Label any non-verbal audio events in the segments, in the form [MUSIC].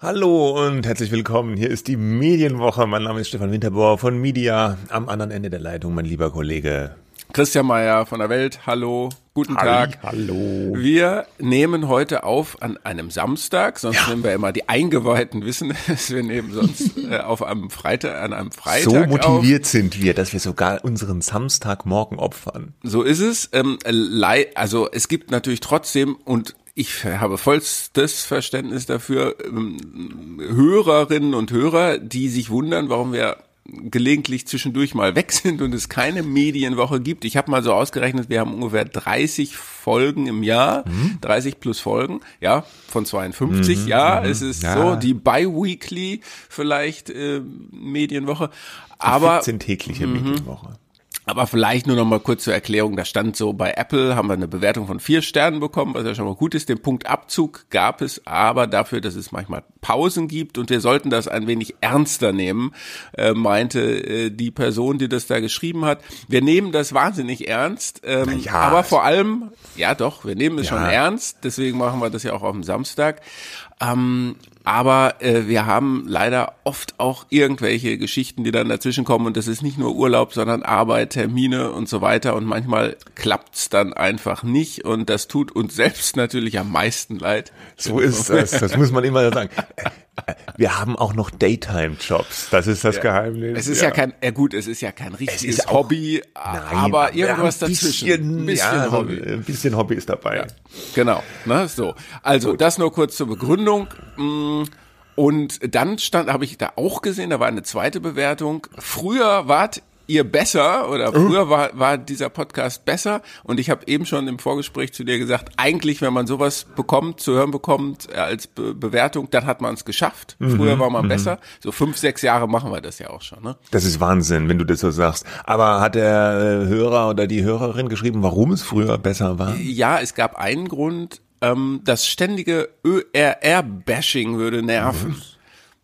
Hallo und herzlich willkommen. Hier ist die Medienwoche. Mein Name ist Stefan Winterbauer von Media. Am anderen Ende der Leitung mein lieber Kollege Christian Mayer von der Welt. Hallo, guten Tag. Hallo. Wir nehmen heute auf an einem Samstag, sonst ja. nehmen wir immer die Eingeweihten [LAUGHS] wissen es. Wir nehmen sonst äh, auf einem Freitag, an einem Freitag. So motiviert auf. sind wir, dass wir sogar unseren Samstagmorgen opfern. So ist es. Ähm, also es gibt natürlich trotzdem und ich habe vollstes Verständnis dafür, ähm, Hörerinnen und Hörer, die sich wundern, warum wir gelegentlich zwischendurch mal weg sind und es keine Medienwoche gibt. Ich habe mal so ausgerechnet, wir haben ungefähr 30 Folgen im Jahr, mhm. 30 plus Folgen, ja, von 52. Mhm. Ja, mhm. es ist ja. so die bi-weekly vielleicht äh, Medienwoche. Aber 14 tägliche mhm. Medienwoche. Aber vielleicht nur noch mal kurz zur Erklärung. Da stand so, bei Apple haben wir eine Bewertung von vier Sternen bekommen, was ja schon mal gut ist. Den Punkt Abzug gab es aber dafür, dass es manchmal Pausen gibt und wir sollten das ein wenig ernster nehmen, äh, meinte äh, die Person, die das da geschrieben hat. Wir nehmen das wahnsinnig ernst, ähm, ja. aber vor allem, ja doch, wir nehmen es ja. schon ernst. Deswegen machen wir das ja auch auf dem Samstag. Ähm, aber äh, wir haben leider oft auch irgendwelche Geschichten, die dann dazwischen kommen und das ist nicht nur Urlaub, sondern Arbeit, Termine und so weiter und manchmal klappt's dann einfach nicht und das tut uns selbst natürlich am meisten leid. So ist das, das muss man immer sagen. [LAUGHS] Wir haben auch noch Daytime-Jobs. Das ist das ja. Geheimnis. Es ist ja. ja. kein, ja gut, es ist ja kein richtiges auch, Hobby, nein, aber irgendwas ein bisschen, dazwischen. Ein bisschen ja, Hobby. Ein bisschen Hobby ist dabei. Ja. Genau, ne, so. Also, gut. das nur kurz zur Begründung. Mm, und dann stand, habe ich da auch gesehen, da war eine zweite Bewertung. Früher wart ihr besser oder mhm. früher war, war dieser Podcast besser und ich habe eben schon im Vorgespräch zu dir gesagt, eigentlich, wenn man sowas bekommt, zu hören bekommt äh, als Be Bewertung, dann hat man es geschafft. Mhm. Früher war man mhm. besser. So fünf, sechs Jahre machen wir das ja auch schon. Ne? Das ist Wahnsinn, wenn du das so sagst. Aber hat der äh, Hörer oder die Hörerin geschrieben, warum es früher besser war? Ja, es gab einen Grund, ähm, das ständige ÖRR-Bashing würde nerven.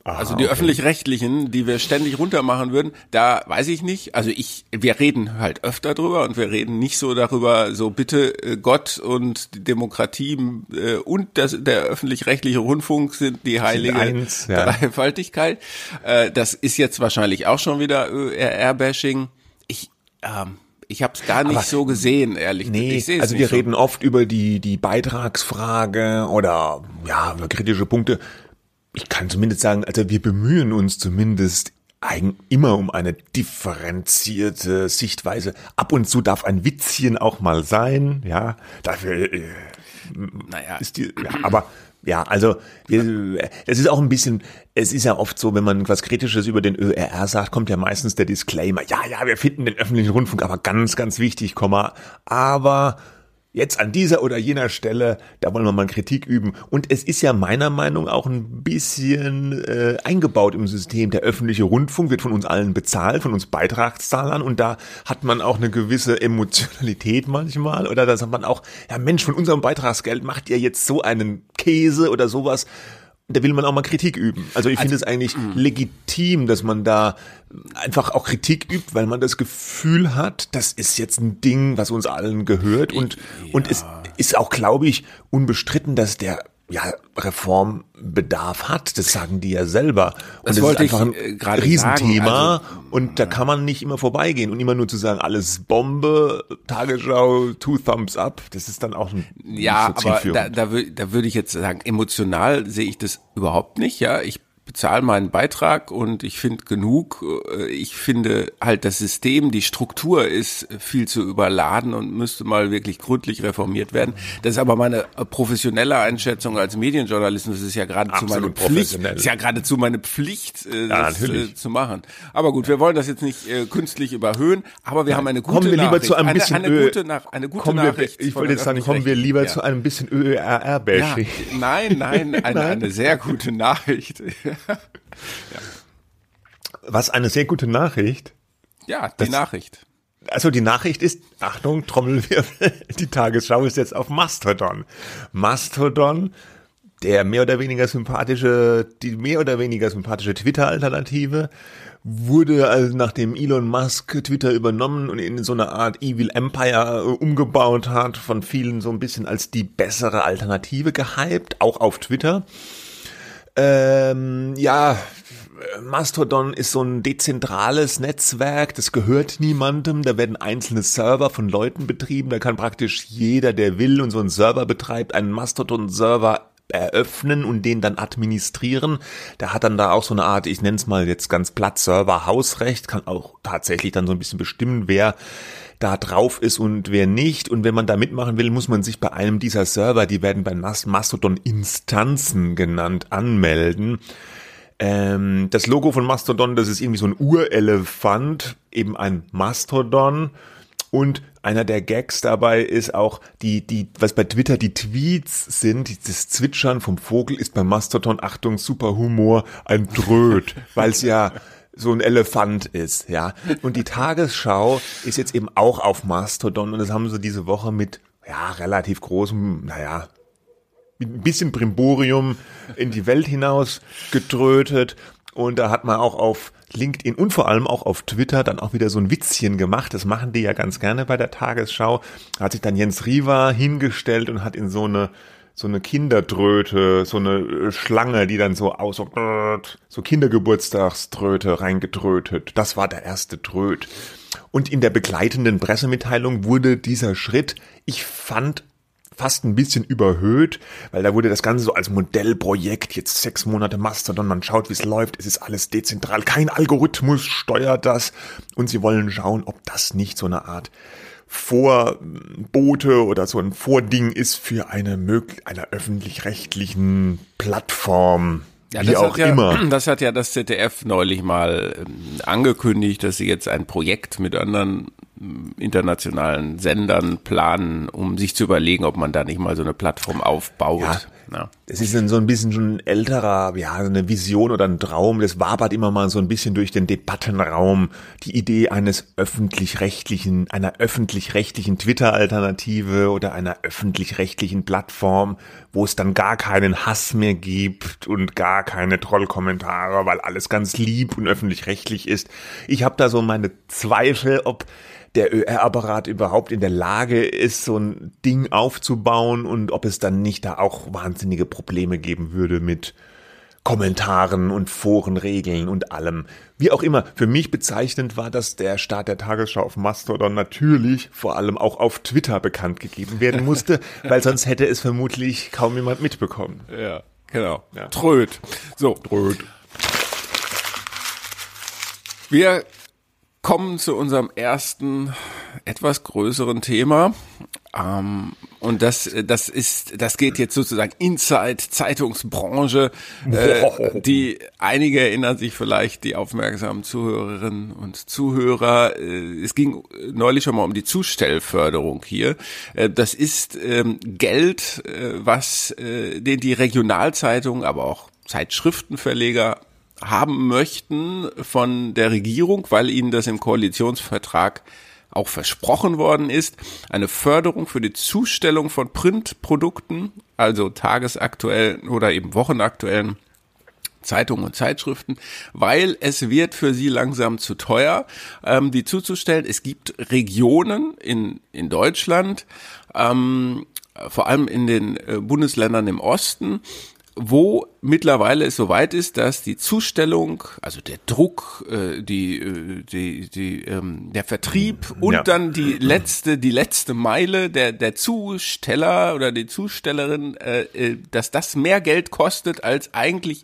Aha, also die okay. öffentlich-rechtlichen, die wir ständig runtermachen würden, da weiß ich nicht. Also ich, wir reden halt öfter drüber und wir reden nicht so darüber, so bitte äh, Gott und die Demokratie äh, und das, der öffentlich-rechtliche Rundfunk sind die heilige eins, ja. Dreifaltigkeit. Äh, das ist jetzt wahrscheinlich auch schon wieder ÖRR-Bashing. Ich, ähm, ich habe es gar nicht Aber so gesehen, ehrlich. Nee, also wir so. reden oft über die die Beitragsfrage oder ja über kritische Punkte ich kann zumindest sagen, also wir bemühen uns zumindest immer um eine differenzierte Sichtweise. Ab und zu darf ein Witzchen auch mal sein, ja. Dafür äh, naja. ist die, ja, aber ja, also wir, es ist auch ein bisschen, es ist ja oft so, wenn man was Kritisches über den ÖRR sagt, kommt ja meistens der Disclaimer, ja, ja, wir finden den öffentlichen Rundfunk aber ganz, ganz wichtig, Komma, aber jetzt an dieser oder jener Stelle, da wollen wir mal Kritik üben. Und es ist ja meiner Meinung auch ein bisschen äh, eingebaut im System. Der öffentliche Rundfunk wird von uns allen bezahlt, von uns Beitragszahlern und da hat man auch eine gewisse Emotionalität manchmal oder da sagt man auch, ja Mensch, von unserem Beitragsgeld macht ihr jetzt so einen Käse oder sowas da will man auch mal Kritik üben. Also ich also, finde es eigentlich mh. legitim, dass man da einfach auch Kritik übt, weil man das Gefühl hat, das ist jetzt ein Ding, was uns allen gehört und ja. und es ist auch, glaube ich, unbestritten, dass der ja, Reformbedarf hat. Das sagen die ja selber. Und das, das ist einfach ein äh, Riesenthema. Also, und da kann man nicht immer vorbeigehen und immer nur zu sagen, alles Bombe, Tagesschau, two thumbs up. Das ist dann auch ein Ja, aber da, da, da würde ich jetzt sagen, emotional sehe ich das überhaupt nicht. Ja, ich bezahle meinen Beitrag und ich finde genug. Äh, ich finde halt das System, die Struktur ist viel zu überladen und müsste mal wirklich gründlich reformiert werden. Das ist aber meine professionelle Einschätzung als Medienjournalist. Das ist ja geradezu meine Pflicht. Das ist ja geradezu meine Pflicht, äh, das ja, äh, zu machen. Aber gut, wir wollen das jetzt nicht künstlich überhöhen, aber wir ja, haben eine gute kommen wir lieber Nachricht. Zu einem bisschen eine, eine gute, nach, eine gute Nachricht. Wir, ich wollte jetzt sagen, kommen wir lieber ja. zu einem bisschen ÖRR-Bashing. Nein, nein, eine, [LAUGHS] nein, eine sehr gute Nachricht. [LAUGHS] ja. [LAUGHS] Was eine sehr gute Nachricht. Ja, die das, Nachricht. Also die Nachricht ist, Achtung, Trommelwirbel, [LAUGHS] die Tagesschau ist jetzt auf Mastodon. Mastodon der mehr oder weniger sympathische, die mehr oder weniger sympathische Twitter-Alternative wurde also nachdem Elon Musk Twitter übernommen und in so eine Art Evil Empire äh, umgebaut hat, von vielen so ein bisschen als die bessere Alternative gehypt, auch auf Twitter. Ähm, ja, Mastodon ist so ein dezentrales Netzwerk, das gehört niemandem, da werden einzelne Server von Leuten betrieben, da kann praktisch jeder, der will und so einen Server betreibt, einen Mastodon-Server eröffnen und den dann administrieren. Der hat dann da auch so eine Art, ich nenne es mal jetzt ganz platt, Server-Hausrecht, kann auch tatsächlich dann so ein bisschen bestimmen, wer da drauf ist und wer nicht. Und wenn man da mitmachen will, muss man sich bei einem dieser Server, die werden bei Mastodon Instanzen genannt, anmelden. Ähm, das Logo von Mastodon, das ist irgendwie so ein Urelefant, eben ein Mastodon. Und einer der Gags dabei ist auch die, die, was bei Twitter die Tweets sind, das Zwitschern vom Vogel ist bei Mastodon, Achtung, super Humor, ein Dröt, weil es ja so ein Elefant ist, ja. Und die Tagesschau ist jetzt eben auch auf Mastodon und das haben sie diese Woche mit, ja, relativ großem, naja, ein bisschen Brimborium in die Welt hinaus gedrötet. Und da hat man auch auf LinkedIn und vor allem auch auf Twitter dann auch wieder so ein Witzchen gemacht. Das machen die ja ganz gerne bei der Tagesschau. Da hat sich dann Jens Riva hingestellt und hat in so eine so eine Kinderdröte, so eine Schlange, die dann so aus so Kindergeburtstagströte reingedrötet. Das war der erste Dröt. Und in der begleitenden Pressemitteilung wurde dieser Schritt, ich fand fast ein bisschen überhöht, weil da wurde das Ganze so als Modellprojekt, jetzt sechs Monate Mastodon, man schaut, wie es läuft, es ist alles dezentral, kein Algorithmus steuert das und sie wollen schauen, ob das nicht so eine Art Vorbote oder so ein Vording ist für eine möglich einer öffentlich-rechtlichen Plattform. Ja, wie auch ja, immer. [CLEARS THROAT] Das hat ja das ZDF neulich mal ähm, angekündigt, dass sie jetzt ein Projekt mit anderen internationalen Sendern planen, um sich zu überlegen, ob man da nicht mal so eine Plattform aufbaut. Ja, ja. Das ist dann so ein bisschen schon ein älterer, ja, eine Vision oder ein Traum. Das wabert immer mal so ein bisschen durch den Debattenraum. Die Idee eines öffentlich-rechtlichen, einer öffentlich-rechtlichen Twitter-Alternative oder einer öffentlich-rechtlichen Plattform, wo es dann gar keinen Hass mehr gibt und gar keine Trollkommentare, weil alles ganz lieb und öffentlich-rechtlich ist. Ich habe da so meine Zweifel, ob der ÖR-Apparat überhaupt in der Lage ist, so ein Ding aufzubauen und ob es dann nicht da auch wahnsinnige Probleme geben würde mit Kommentaren und Forenregeln und allem. Wie auch immer, für mich bezeichnend war, dass der Start der Tagesschau auf Mastodon natürlich vor allem auch auf Twitter bekannt gegeben werden musste, [LAUGHS] weil sonst hätte es vermutlich kaum jemand mitbekommen. Ja, genau. Ja. Tröd. So. Tröd. Wir kommen zu unserem ersten etwas größeren Thema. Ähm, und das, das ist, das geht jetzt sozusagen Inside Zeitungsbranche. Äh, die einige erinnern sich vielleicht, die aufmerksamen Zuhörerinnen und Zuhörer. Äh, es ging neulich schon mal um die Zustellförderung hier. Äh, das ist ähm, Geld, äh, was äh, den die Regionalzeitungen, aber auch Zeitschriftenverleger haben möchten von der Regierung, weil ihnen das im Koalitionsvertrag auch versprochen worden ist, eine Förderung für die Zustellung von Printprodukten, also tagesaktuellen oder eben wochenaktuellen Zeitungen und Zeitschriften, weil es wird für sie langsam zu teuer, ähm, die zuzustellen. Es gibt Regionen in, in Deutschland, ähm, vor allem in den äh, Bundesländern im Osten, wo mittlerweile es soweit ist, dass die Zustellung, also der Druck, äh, die, äh, die, die, ähm, der Vertrieb und ja. dann die letzte, die letzte Meile der, der Zusteller oder die Zustellerin, äh, äh dass das mehr Geld kostet als eigentlich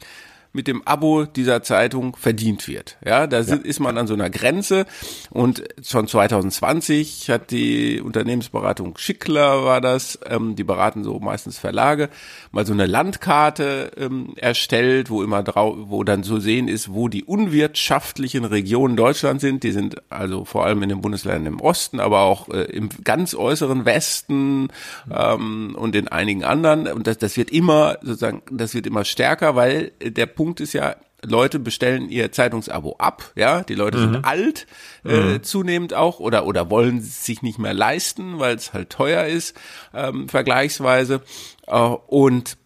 mit dem Abo dieser Zeitung verdient wird. Ja, da ja. ist man an so einer Grenze und schon 2020 hat die Unternehmensberatung Schickler war das, ähm, die beraten so meistens Verlage, mal so eine Landkarte ähm, erstellt, wo immer drauf, wo dann zu sehen ist, wo die unwirtschaftlichen Regionen Deutschlands sind. Die sind also vor allem in den Bundesländern im Osten, aber auch äh, im ganz äußeren Westen ähm, und in einigen anderen. Und das, das wird immer sozusagen, das wird immer stärker, weil der Punkt Punkt ist ja, Leute bestellen ihr Zeitungsabo ab, ja, die Leute mhm. sind alt, äh, mhm. zunehmend auch oder oder wollen sich nicht mehr leisten, weil es halt teuer ist ähm, vergleichsweise äh, und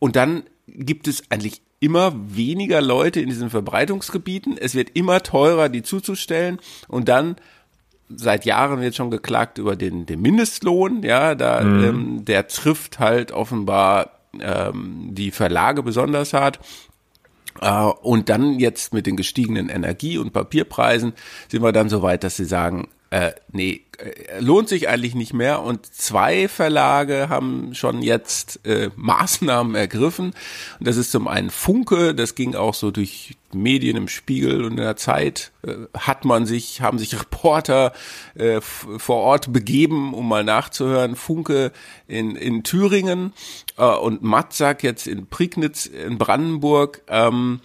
und dann gibt es eigentlich immer weniger Leute in diesen Verbreitungsgebieten. Es wird immer teurer, die zuzustellen. Und dann seit Jahren wird schon geklagt über den, den Mindestlohn. Ja, da mhm. ähm, der trifft halt offenbar ähm, die Verlage besonders hart. Uh, und dann jetzt mit den gestiegenen Energie- und Papierpreisen sind wir dann so weit, dass sie sagen, äh, nee, äh, lohnt sich eigentlich nicht mehr. Und zwei Verlage haben schon jetzt äh, Maßnahmen ergriffen. Und das ist zum einen Funke, das ging auch so durch Medien im Spiegel und in der Zeit äh, hat man sich, haben sich Reporter äh, vor Ort begeben, um mal nachzuhören. Funke in, in Thüringen äh, und Matzak jetzt in Prignitz in Brandenburg. Ähm,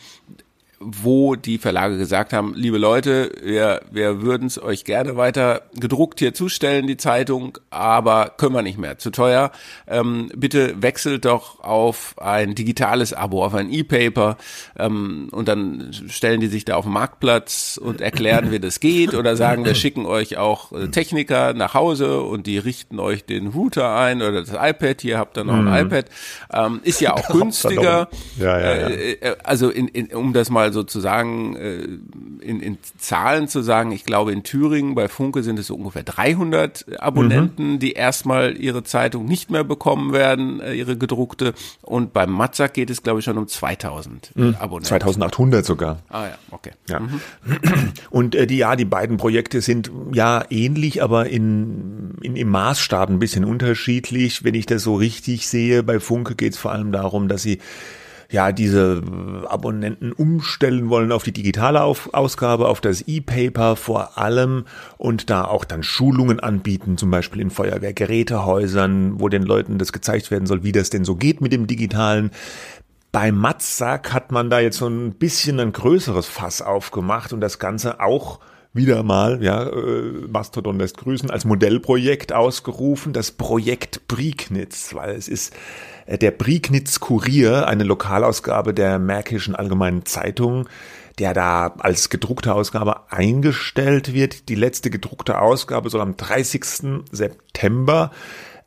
wo die Verlage gesagt haben, liebe Leute, wir, wir würden es euch gerne weiter gedruckt hier zustellen, die Zeitung, aber können wir nicht mehr, zu teuer. Ähm, bitte wechselt doch auf ein digitales Abo, auf ein E-Paper ähm, und dann stellen die sich da auf den Marktplatz und erklären, wie das geht oder sagen, wir schicken euch auch äh, Techniker nach Hause und die richten euch den Router ein oder das iPad, hier habt ihr noch ein mhm. iPad. Ähm, ist ja auch [LAUGHS] günstiger. Ja, ja, ja. Äh, äh, also in, in, um das mal sozusagen äh, in, in Zahlen zu sagen, ich glaube in Thüringen bei Funke sind es so ungefähr 300 Abonnenten, mhm. die erstmal ihre Zeitung nicht mehr bekommen werden, äh, ihre gedruckte. Und beim Matzak geht es, glaube ich, schon um 2000 mhm. Abonnenten. 2800 sogar. Ah ja, okay. Ja. Mhm. [CLEARS THROAT] Und äh, die, ja, die beiden Projekte sind ja ähnlich, aber in, in, im Maßstab ein bisschen unterschiedlich. Wenn ich das so richtig sehe, bei Funke geht es vor allem darum, dass sie ja diese Abonnenten umstellen wollen auf die digitale auf Ausgabe, auf das E-Paper vor allem und da auch dann Schulungen anbieten, zum Beispiel in Feuerwehrgerätehäusern, wo den Leuten das gezeigt werden soll, wie das denn so geht mit dem digitalen. Bei Matzak hat man da jetzt so ein bisschen ein größeres Fass aufgemacht und das Ganze auch wieder mal, ja, äh, Mastodon lässt grüßen, als Modellprojekt ausgerufen, das Projekt Prignitz, weil es ist äh, der Prignitz Kurier, eine Lokalausgabe der Märkischen Allgemeinen Zeitung, der da als gedruckte Ausgabe eingestellt wird. Die letzte gedruckte Ausgabe soll am 30. September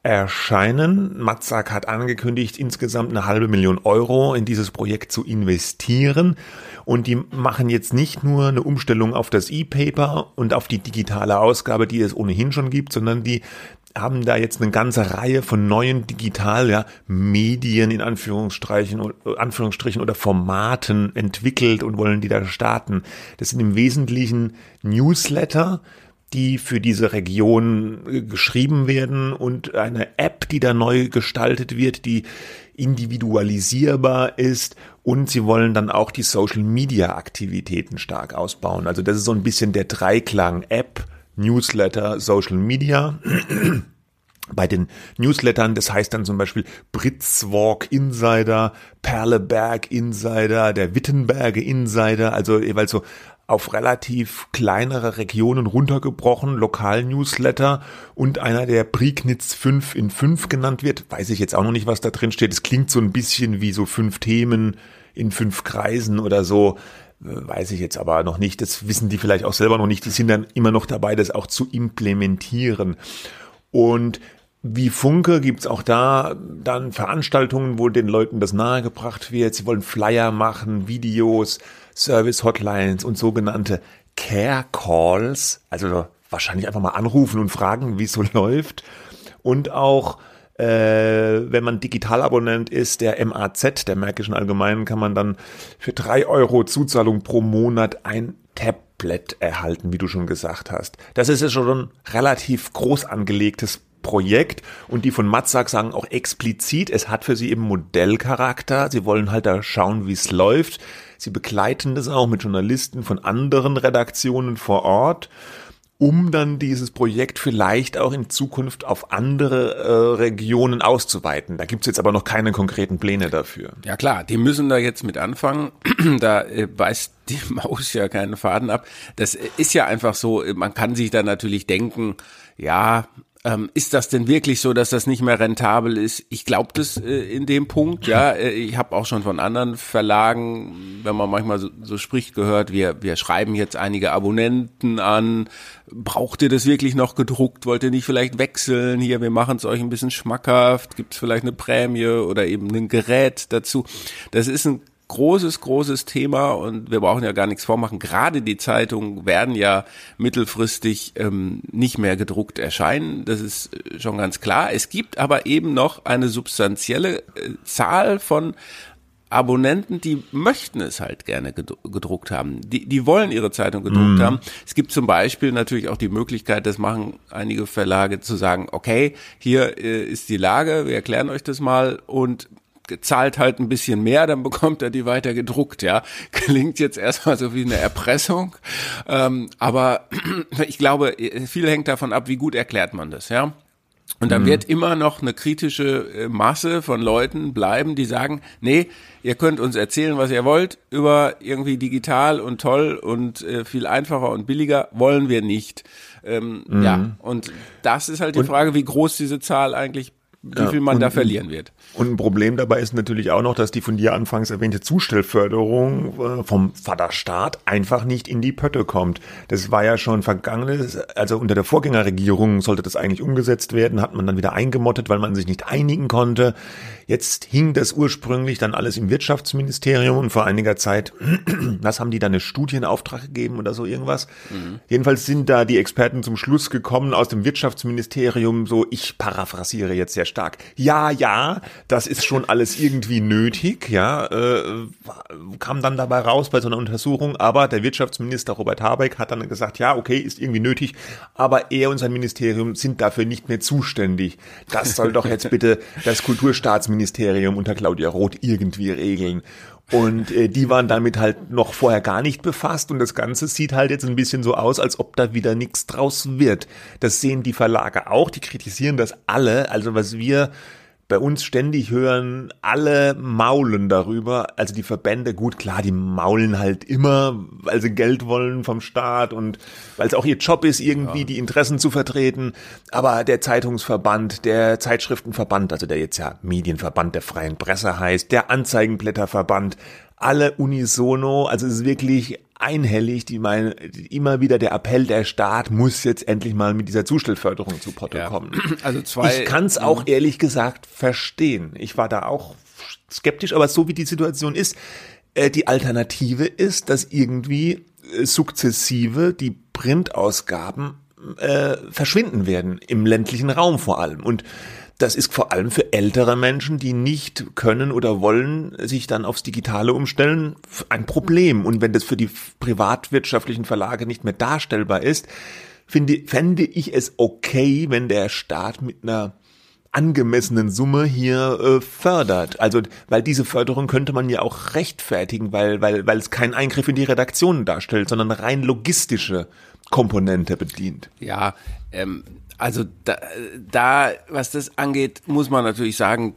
erscheinen. Matzak hat angekündigt, insgesamt eine halbe Million Euro in dieses Projekt zu investieren. Und die machen jetzt nicht nur eine Umstellung auf das E-Paper und auf die digitale Ausgabe, die es ohnehin schon gibt, sondern die haben da jetzt eine ganze Reihe von neuen digital ja, Medien in Anführungsstrichen, Anführungsstrichen oder Formaten entwickelt und wollen die da starten. Das sind im Wesentlichen Newsletter, die für diese Region äh, geschrieben werden und eine App, die da neu gestaltet wird, die individualisierbar ist und sie wollen dann auch die Social Media Aktivitäten stark ausbauen. Also das ist so ein bisschen der Dreiklang App, Newsletter, Social Media. [CLEARS THROAT] Bei den Newslettern, das heißt dann zum Beispiel Britzwalk Insider, Perleberg Insider, der Wittenberge Insider, also jeweils so auf relativ kleinere Regionen runtergebrochen, Lokal-Newsletter und einer, der Prignitz 5 in 5 genannt wird. Weiß ich jetzt auch noch nicht, was da drin steht. Es klingt so ein bisschen wie so fünf Themen in fünf Kreisen oder so. Weiß ich jetzt aber noch nicht. Das wissen die vielleicht auch selber noch nicht. Die sind dann immer noch dabei, das auch zu implementieren. Und wie Funke gibt's auch da dann Veranstaltungen, wo den Leuten das nahegebracht wird. Sie wollen Flyer machen, Videos, Service-Hotlines und sogenannte Care Calls. Also wahrscheinlich einfach mal anrufen und fragen, wie es so [LAUGHS] läuft. Und auch äh, wenn man Digitalabonnent ist, der MAZ, der Märkischen Allgemeinen, kann man dann für drei Euro Zuzahlung pro Monat ein Tablet erhalten, wie du schon gesagt hast. Das ist ja schon ein relativ groß angelegtes Projekt und die von Matzak sagen auch explizit, es hat für sie eben Modellcharakter. Sie wollen halt da schauen, wie es läuft. Sie begleiten das auch mit Journalisten von anderen Redaktionen vor Ort um dann dieses Projekt vielleicht auch in Zukunft auf andere äh, Regionen auszuweiten. Da gibt's jetzt aber noch keine konkreten Pläne dafür. Ja klar, die müssen da jetzt mit anfangen. [CLEARS THROAT] da äh, beißt [LAUGHS] die Maus ja keinen Faden ab. Das ist ja einfach so, man kann sich da natürlich denken, ja, Ähm, ist das denn wirklich so, dass das nicht mehr rentabel ist? Ich glaube das äh, in dem Punkt, ja. [LAUGHS] Äh, ich habe auch schon von anderen Verlagen, wenn man manchmal so, so spricht, gehört, wir, wir schreiben jetzt einige Abonnenten an. Braucht ihr das wirklich noch gedruckt? Wollt ihr nicht vielleicht wechseln? Hier, wir machen es euch ein bisschen schmackhaft. Gibt es vielleicht eine Prämie oder eben ein Gerät dazu? Das ist ein großes, großes Thema und wir brauchen ja gar nichts vormachen. Gerade die Zeitungen werden ja mittelfristig ähm, nicht mehr gedruckt erscheinen. Das ist äh, schon ganz klar. Es gibt aber eben noch eine substanzielle äh, Zahl von Abonnenten, die möchten es halt gerne gedruckt haben. Die, die wollen ihre Zeitung gedruckt mm. haben. Es gibt zum Beispiel natürlich auch die Möglichkeit, das machen einige Verlage zu sagen, okay, hier äh, ist die Lage, wir erklären euch das mal und zahlt halt ein bisschen mehr, dann bekommt er die weiter gedruckt, ja. Klingt jetzt erstmal so wie eine Erpressung, ähm, aber [CLEARS THROAT] ich glaube, viel hängt davon ab, wie gut erklärt man das, ja. Und da mhm. wird immer noch eine kritische äh, Masse von Leuten bleiben, die sagen, nee, ihr könnt uns erzählen, was ihr wollt, über irgendwie digital und toll und äh, viel einfacher und billiger wollen wir nicht. Ähm, mhm. Ja, und das ist halt die und Frage, wie groß diese Zahl eigentlich wie ja, viel man und, da verlieren wird. Und ein Problem dabei ist natürlich auch noch, dass die von dir anfangs erwähnte Zustellförderung äh, vom Vaterstaat einfach nicht in die Pötte kommt. Das war ja schon vergangenes, also unter der Vorgängerregierung sollte das eigentlich umgesetzt werden, hat man dann wieder eingemottet, weil man sich nicht einigen konnte. Jetzt hing das ursprünglich dann alles im Wirtschaftsministerium und vor einiger Zeit, [CLEARS THROAT] was haben die da eine Studie in Auftrag gegeben oder so irgendwas? Mhm. Jedenfalls sind da die Experten zum Schluss gekommen aus dem Wirtschaftsministerium, so ich paraphrasiere jetzt sehr stark. Ja, ja, das ist schon alles irgendwie nötig, ja, äh, kam dann dabei raus bei so einer Untersuchung, aber der Wirtschaftsminister Robert Habeck hat dann gesagt, ja, okay, ist irgendwie nötig, aber er und sein Ministerium sind dafür nicht mehr zuständig. Das soll doch jetzt bitte das Kulturstaatsministerium Ministerium unter Claudia Roth irgendwie regeln. Und äh, die waren damit halt noch vorher gar nicht befasst und das Ganze sieht halt jetzt ein bisschen so aus, als ob da wieder nichts draus wird. Das sehen die Verlage auch, die kritisieren das alle. Also was wir bei uns ständig hören, alle maulen darüber. Also die Verbände, gut, klar, die maulen halt immer, weil sie Geld wollen vom Staat und weil es auch ihr Job ist, irgendwie ja. die Interessen zu vertreten. Aber der Zeitungsverband, der Zeitschriftenverband, also der jetzt ja Medienverband der freien Presse heißt, der Anzeigenblätterverband, alle unisono, also es ist wirklich einhellig, die meinen immer wieder der Appell, der Staat muss jetzt endlich mal mit dieser Zustellförderung zu Potte ja. kommen. [CLEARS THROAT] Also zwei. Ich kann es auch mhm. ehrlich gesagt verstehen. Ich war da auch skeptisch, aber so wie die Situation ist, äh, die Alternative ist, dass irgendwie äh, sukzessive die Printausgaben äh, verschwinden werden im ländlichen Raum vor allem und das ist vor allem für ältere Menschen, die nicht können oder wollen sich dann aufs Digitale umstellen, ein Problem. Und wenn das für die privatwirtschaftlichen Verlage nicht mehr darstellbar ist, finde, fände ich es okay, wenn der Staat mit einer angemessenen Summe hier äh, fördert. Also, weil diese Förderung könnte man ja auch rechtfertigen, weil, weil, weil es keinen Eingriff in die Redaktionen darstellt, sondern rein logistische Komponente bedient. Ja, ähm, also da, da, was das angeht, muss man natürlich sagen,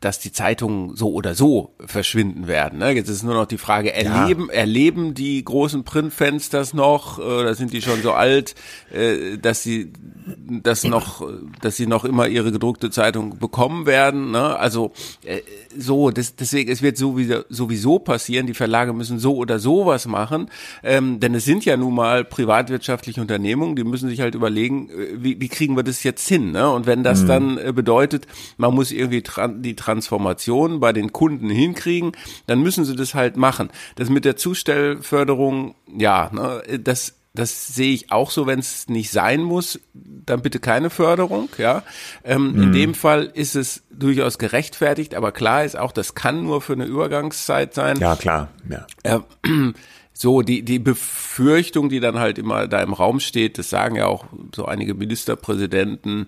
dass die Zeitungen so oder so verschwinden werden. Ne? Jetzt ist nur noch die Frage, erleben, ja. erleben die großen Printfans das noch? Oder sind die schon so alt, äh, dass sie das noch, dass sie noch immer ihre gedruckte Zeitung bekommen werden? Ne? Also äh, so, das, deswegen, es wird sowieso, sowieso passieren, die Verlage müssen so oder so was machen, ähm, denn es sind ja nun mal privatwirtschaftliche Unternehmungen, die müssen sich halt überlegen, äh, wie, wie kriegen wir das jetzt hin? Ne? Und wenn das mhm. dann bedeutet, man muss irgendwie tran die Transformation bei den Kunden hinkriegen, dann müssen sie das halt machen. Das mit der Zustellförderung, ja, ne, das das sehe ich auch so, wenn es nicht sein muss, dann bitte keine Förderung, ja. Ähm, mhm. In dem Fall ist es durchaus gerechtfertigt, aber klar ist auch, das kann nur für eine Übergangszeit sein. Ja, klar, ja. Äh, [CLEARS THROAT] so, die, die Befürchtung, die dann halt immer da im Raum steht, das sagen ja auch so einige Ministerpräsidenten,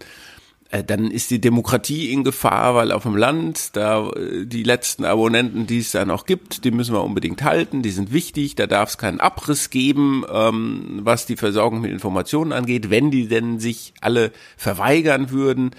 dann ist die Demokratie in Gefahr, weil auf dem Land da äh, die letzten Abonnenten, die es da noch gibt, die müssen wir unbedingt halten, die sind wichtig, da darf es keinen Abriss geben, ähm, was die Versorgung mit Informationen angeht, wenn die denn sich alle verweigern würden.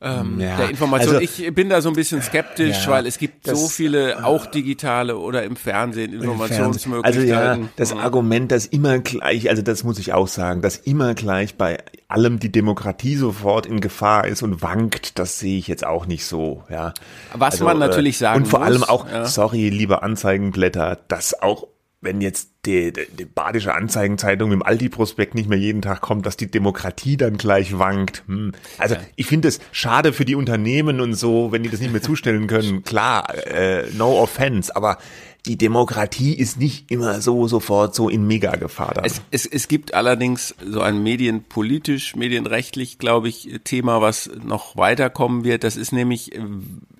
Ähm, ja, der Information. Also, ich bin da so ein bisschen skeptisch, ja, weil es gibt das, so viele, auch digitale oder im Fernsehen Informationsmöglichkeiten. Also ja, das Argument, dass immer gleich, also das muss ich auch sagen, dass immer gleich bei allem die Demokratie sofort in Gefahr ist und wankt, das sehe ich jetzt auch nicht so, ja. Was also, man natürlich sagen muss. Und vor muss, allem auch, ja. sorry, liebe Anzeigenblätter, dass auch wenn jetzt die, die, die Badische Anzeigenzeitung im Aldi-Prospekt nicht mehr jeden Tag kommt, dass die Demokratie dann gleich wankt. Hm. Also ja. ich finde es schade für die Unternehmen und so, wenn die das nicht mehr zustellen können. [LAUGHS] Klar, äh, no offense, aber die Demokratie ist nicht immer so sofort so in Mega-Gefahr. Es, es, es gibt allerdings so ein medienpolitisch, medienrechtlich, glaube ich, Thema, was noch weiterkommen wird. Das ist nämlich, äh,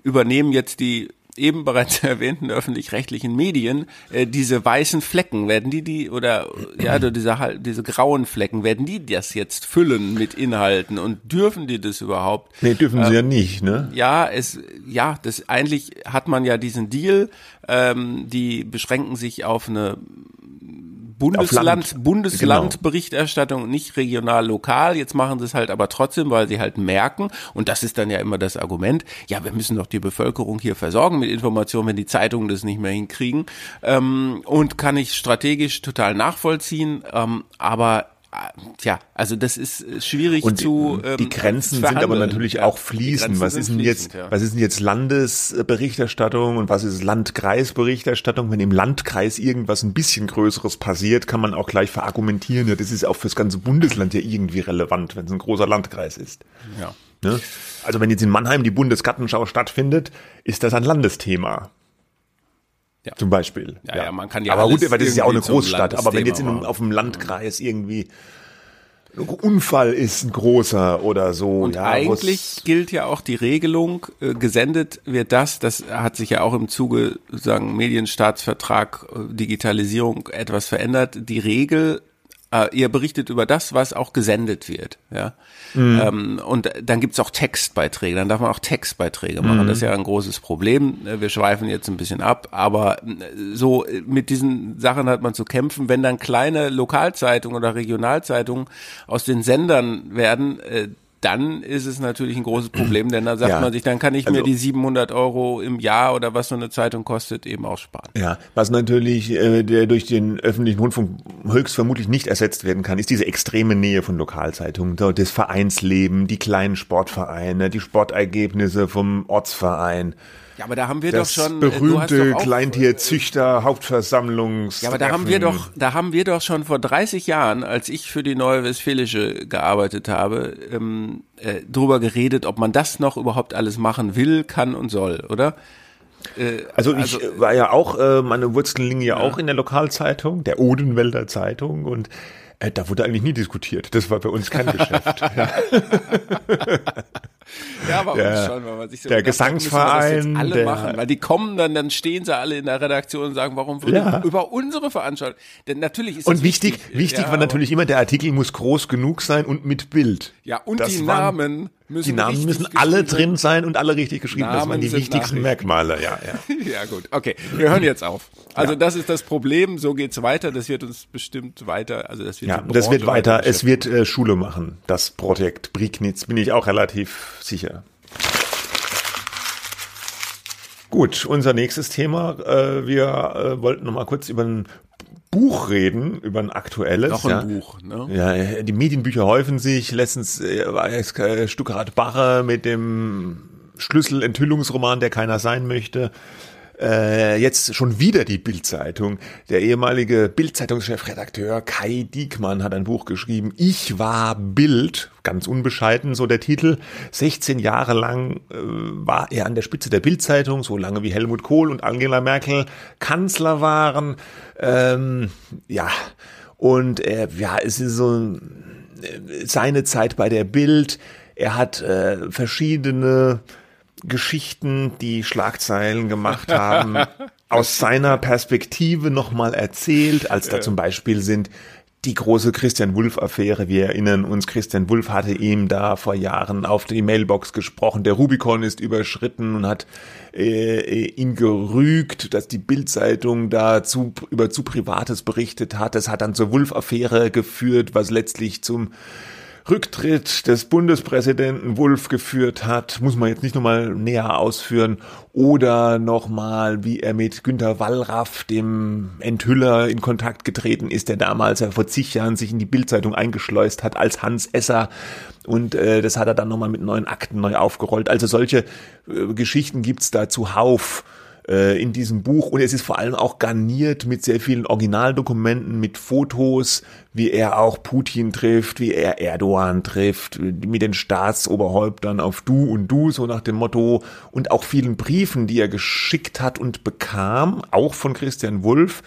übernehmen jetzt die eben bereits [LAUGHS] erwähnten öffentlich-rechtlichen Medien äh, diese weißen Flecken werden die die oder ja diese diese grauen Flecken werden die das jetzt füllen mit Inhalten und dürfen die das überhaupt? Nee, dürfen ähm, sie ja nicht, ne? Ja, es ja, das eigentlich hat man ja diesen Deal, ähm, die beschränken sich auf eine Bundesland, Bundeslandberichterstattung, genau. nicht regional, lokal. Jetzt machen sie es halt aber trotzdem, weil sie halt merken, und das ist dann ja immer das Argument, ja, wir müssen doch die Bevölkerung hier versorgen mit Informationen, wenn die Zeitungen das nicht mehr hinkriegen. Ähm, und kann ich strategisch total nachvollziehen, ähm, aber Tja, also das ist schwierig und zu. Ähm, die Grenzen sind aber natürlich auch fließend. Was ist denn jetzt, ja. was ist denn jetzt Landesberichterstattung und was ist Landkreisberichterstattung? Wenn im Landkreis irgendwas ein bisschen Größeres passiert, kann man auch gleich verargumentieren. Ja, das ist auch fürs ganze Bundesland ja irgendwie relevant, wenn es ein großer Landkreis ist. Ja. Ne? Also wenn jetzt in Mannheim die Bundesgartenschau stattfindet, ist das ein Landesthema. Ja. Zum Beispiel. Ja, ja, ja, man kann ja. Aber gut, weil das ist ja auch eine Großstadt. Aber wenn jetzt in, auf dem Landkreis irgendwie ein Unfall ist ein großer oder so. Und ja, eigentlich gilt ja auch die Regelung, äh, gesendet wird das, das hat sich ja auch im Zuge sagen Medienstaatsvertrag, äh, Digitalisierung etwas verändert. Die Regel äh, ihr berichtet über das, was auch gesendet wird. Ja? Mhm. Ähm, und dann gibt's auch Textbeiträge, dann darf man auch Textbeiträge machen. Mhm. Das ist ja ein großes Problem. Wir schweifen jetzt ein bisschen ab, aber äh, so mit diesen Sachen hat man zu kämpfen. Wenn dann kleine Lokalzeitungen oder Regionalzeitungen aus den Sendern werden, äh, dann ist es natürlich ein großes Problem, denn dann sagt ja. man sich, dann kann ich also, mir die 700 Euro im Jahr oder was so eine Zeitung kostet eben auch sparen. Ja, was natürlich äh, der durch den öffentlichen Rundfunk höchstvermutlich nicht ersetzt werden kann, ist diese extreme Nähe von Lokalzeitungen, das Vereinsleben, die kleinen Sportvereine, die Sportergebnisse vom Ortsverein. Ja, aber da haben wir das doch schon äh, berühmte Kleintierzüchter Hauptversammlungs. Ja, aber da haben wir doch, da haben wir doch schon vor 30 Jahren, als ich für die Neue Westfälische gearbeitet habe, ähm, äh, drüber geredet, ob man das noch überhaupt alles machen will, kann und soll, oder? Äh, also, also, ich war ja auch, äh, meine Wurzeln liegen ja, ja auch in der Lokalzeitung, der Odenwälder Zeitung und äh, da wurde eigentlich nie diskutiert. Das war bei uns kein [LAUGHS] Geschäft. [LAUGHS] ja. Aber der, schon, weil man sich so der Gesangsverein, alle der, machen, weil die kommen dann, dann stehen sie alle in der Redaktion und sagen, warum ja. über unsere Veranstaltung? Denn natürlich ist und wichtig, wichtig, wichtig ja, war natürlich immer, der Artikel muss groß genug sein und mit Bild. Ja, und das die Namen müssen die Namen müssen alle drin sein und alle richtig geschrieben. Namen das waren die wichtigsten Merkmale. Ja, ja. [LAUGHS] ja, gut. Okay, wir hören jetzt auf. Also ja. das ist das Problem. So geht's weiter. Das wird uns bestimmt weiter. Also das wird ja, das wird weiter. Es wird äh, Schule machen. Das Projekt Brignitz bin ich auch relativ sicher. Gut, unser nächstes Thema. Äh, wir äh, wollten noch mal kurz über ein Buch reden, über ein aktuelles. Noch ein ja. Buch, ne? Ja, die Medienbücher häufen sich. Letztens äh, war jetzt äh, Stuckrad Bache mit dem Schlüsselenthüllungsroman, der keiner sein möchte. Äh, jetzt schon wieder die Bildzeitung. Der ehemalige Bildzeitungschefredakteur Kai Diekmann hat ein Buch geschrieben. Ich war Bild, ganz unbescheiden, so der Titel. 16 Jahre lang äh, war er an der Spitze der Bildzeitung, so lange wie Helmut Kohl und Angela Merkel Kanzler waren. Ähm, ja, und äh, ja, es ist so äh, seine Zeit bei der Bild. Er hat äh, verschiedene Geschichten, die Schlagzeilen gemacht [LAUGHS] haben, aus seiner Perspektive nochmal erzählt, als da zum Beispiel sind die große Christian Wulff-Affäre. Wir erinnern uns, Christian Wulff hatte ihm da vor Jahren auf die Mailbox gesprochen. Der Rubikon ist überschritten und hat äh, äh ihn gerügt, dass die Bildzeitung da zu, über zu Privates berichtet hat. Das hat dann zur Wulff-Affäre geführt, was letztlich zum Rücktritt des Bundespräsidenten Wulff geführt hat, muss man jetzt nicht nochmal näher ausführen, oder nochmal, wie er mit Günter Wallraff, dem Enthüller, in Kontakt getreten ist, der damals ja vor zig Jahren sich in die Bildzeitung eingeschleust hat als Hans Esser. Und äh, das hat er dann nochmal mit neuen Akten neu aufgerollt. Also solche äh, Geschichten gibt's da zuhauf äh, in diesem Buch und es ist vor allem auch garniert mit sehr vielen Originaldokumenten, mit Fotos, wie er auch Putin trifft, wie er Erdogan trifft, mit den Staatsoberhäuptern auf Du und Du, so nach dem Motto, und auch vielen Briefen, die er geschickt hat und bekam, auch von Christian Wulff.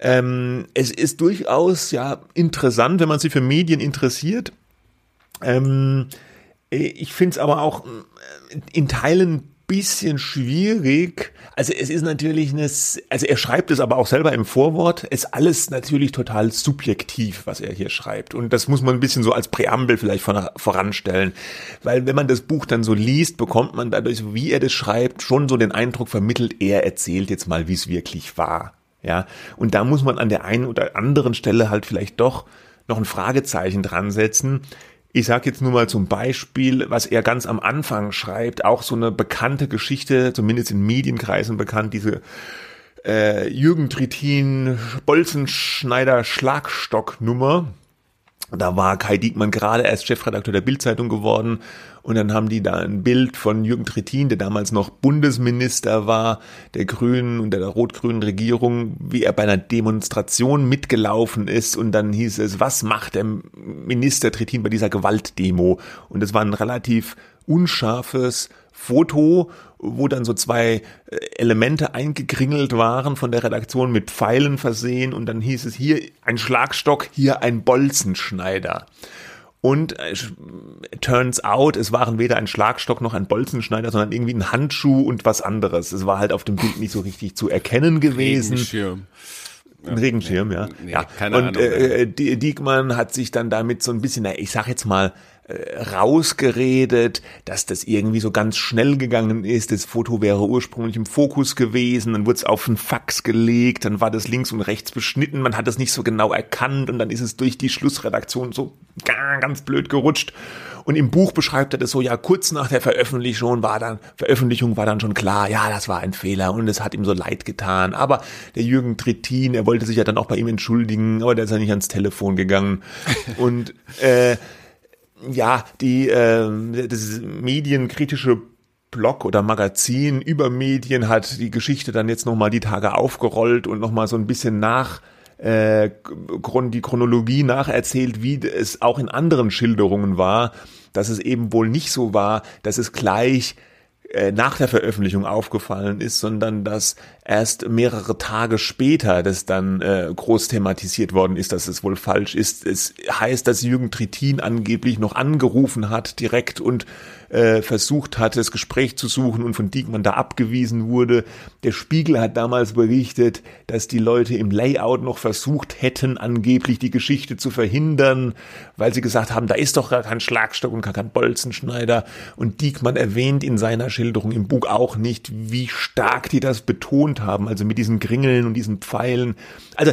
Ähm, es ist durchaus ja interessant, wenn man sich für Medien interessiert. Ähm, ich finde es aber auch äh, in Teilen bisschen schwierig. Also es ist natürlich eine, also er schreibt es aber auch selber im Vorwort, ist alles natürlich total subjektiv, was er hier schreibt. Und das muss man ein bisschen so als Präambel vielleicht voranstellen. Weil wenn man das Buch dann so liest, bekommt man dadurch, wie er das schreibt, schon so den Eindruck vermittelt, er erzählt jetzt mal, wie es wirklich war. Ja. Und da muss man an der einen oder anderen Stelle halt vielleicht doch noch ein Fragezeichen dran setzen ich sage jetzt nur mal zum Beispiel, was er ganz am Anfang schreibt, auch so eine bekannte Geschichte, zumindest in Medienkreisen bekannt, diese äh, Jürgen Trittin Bolzenschneider Schlagstock-Nummer. Da war Kai Diekmann gerade erst Chefredakteur der Bildzeitung geworden und dann haben die da ein Bild von Jürgen Trittin, der damals noch Bundesminister war, der Grünen und der rot-grünen Regierung, wie er bei einer Demonstration mitgelaufen ist und dann hieß es, was macht der Minister Trittin bei dieser Gewaltdemo? Und es war ein relativ unscharfes Foto, wo dann so zwei äh, Elemente eingekringelt waren von der Redaktion mit Pfeilen versehen und dann hieß es hier ein Schlagstock, hier ein Bolzenschneider. Und äh, turns out, es waren weder ein Schlagstock noch ein Bolzenschneider, sondern irgendwie ein Handschuh und was anderes. Es war halt auf dem Bild nicht so richtig zu erkennen gewesen. Regenschirm. Ein Regenschirm, ja. Nee, ja. keine und Ahnung. äh, Diekmann hat sich dann damit so ein bisschen, ich sag jetzt mal, äh, rausgeredet, dass das irgendwie so ganz schnell gegangen ist. Das Foto wäre ursprünglich im Fokus gewesen, dann wurde es auf einen Fax gelegt, dann war das links und rechts beschnitten, man hat es nicht so genau erkannt und dann ist es durch die Schlussredaktion so ganz blöd gerutscht. Und im Buch beschreibt er das so, ja, kurz nach der Veröffentlichung war dann, Veröffentlichung war dann schon klar, ja, das war ein Fehler und es hat ihm so leid getan. Aber der Jürgen Trittin, er wollte sich ja dann auch bei ihm entschuldigen, aber der ist ja nicht ans Telefon gegangen. Und äh, ja, die äh, das medienkritische Blog oder Magazin über Medien hat die Geschichte dann jetzt nochmal die Tage aufgerollt und nochmal so ein bisschen nach äh, die Chronologie nacherzählt, wie es auch in anderen Schilderungen war, dass es eben wohl nicht so war, dass es gleich nach der Veröffentlichung aufgefallen ist, sondern dass erst mehrere Tage später das dann äh, groß thematisiert worden ist, dass es wohl falsch ist. Es heißt, dass Jürgen Trittin angeblich noch angerufen hat direkt und äh, versucht hat, das Gespräch zu suchen und von Diekmann da abgewiesen wurde. Der Spiegel hat damals berichtet, dass die Leute im Layout noch versucht hätten, angeblich die Geschichte zu verhindern, weil sie gesagt haben, da ist doch gar kein Schlagstock und gar kein Bolzenschneider. Und Diekmann erwähnt in seiner Schilderung im Buch auch nicht, wie stark die das betont haben, also mit diesen Gringeln und diesen Pfeilen. Also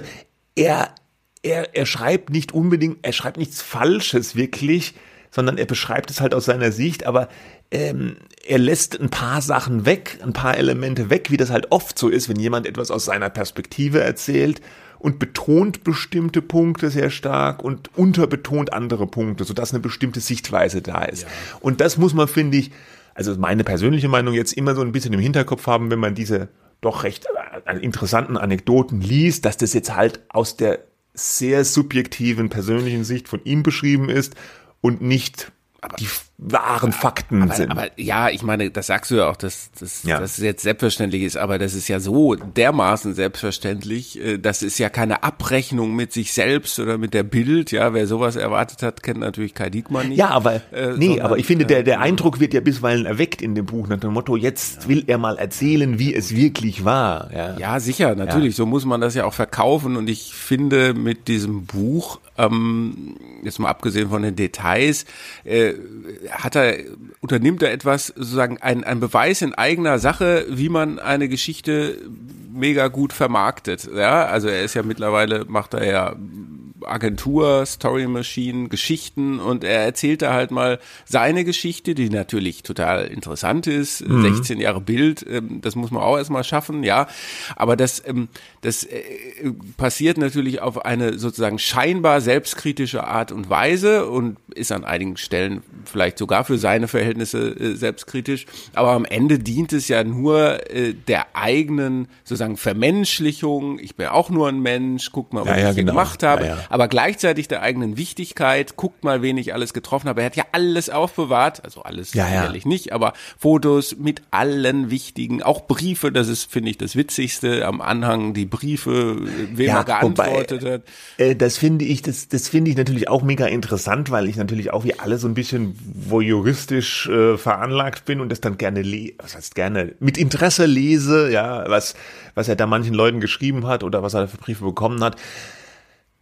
er, er, er schreibt nicht unbedingt, er schreibt nichts Falsches wirklich, sondern er beschreibt es halt aus seiner Sicht, aber ähm, er lässt ein paar Sachen weg, ein paar Elemente weg, wie das halt oft so ist, wenn jemand etwas aus seiner Perspektive erzählt und betont bestimmte Punkte sehr stark und unterbetont andere Punkte, sodass eine bestimmte Sichtweise da ist. Ja. Und das muss man, finde ich, also meine persönliche Meinung jetzt immer so ein bisschen im Hinterkopf haben, wenn man diese doch recht äh, interessanten Anekdoten liest, dass das jetzt halt aus der sehr subjektiven persönlichen Sicht von ihm beschrieben ist und nicht die wahren Fakten aber, sind. Aber ja, ich meine, das sagst du ja auch, dass, dass, ja. dass es jetzt selbstverständlich ist, aber das ist ja so dermaßen selbstverständlich, äh, das ist ja keine Abrechnung mit sich selbst oder mit der Bild, ja, wer sowas erwartet hat, kennt natürlich Kai Diekmann nicht. Ja, aber, äh, nee, sondern, aber ich finde, der, der äh, Eindruck wird ja bisweilen erweckt in dem Buch nach dem Motto, jetzt will er mal erzählen, wie es wirklich war. Ja, ja sicher, natürlich, ja. so muss man das ja auch verkaufen und ich finde mit diesem Buch, ähm, jetzt mal abgesehen von den Details, äh, hat er, unternimmt er etwas, sozusagen ein, ein Beweis in eigener Sache, wie man eine Geschichte mega gut vermarktet. Ja, also er ist ja mittlerweile, macht er ja Agentur, Story Machine, Geschichten und er erzählte halt mal seine Geschichte, die natürlich total interessant ist. Mhm. 16 Jahre Bild, ähm, das muss man auch erstmal schaffen, ja. Aber das, ähm, das äh, passiert natürlich auf eine sozusagen scheinbar selbstkritische Art und Weise und ist an einigen Stellen vielleicht sogar für seine Verhältnisse äh, selbstkritisch. Aber am Ende dient es ja nur äh, der eigenen sozusagen Vermenschlichung. Ich bin auch nur ein Mensch, guck mal, was ja, ja, ich genau. gemacht habe. Ja, aber gleichzeitig der eigenen Wichtigkeit, guckt mal, wen ich alles getroffen habe. Er hat ja alles aufbewahrt, also alles sicherlich nicht, aber Fotos mit allen wichtigen, auch Briefe, das ist, finde ich, das Witzigste am Anhang, die Briefe, wem er geantwortet wobei, hat. Äh, das finde ich, das, das finde ich natürlich auch mega interessant, weil ich natürlich auch wie alle so ein bisschen voyeuristisch äh, veranlagt bin und das dann gerne, was heißt gerne, mit Interesse lese, ja, was, was er da manchen Leuten geschrieben hat oder was er für Briefe bekommen hat.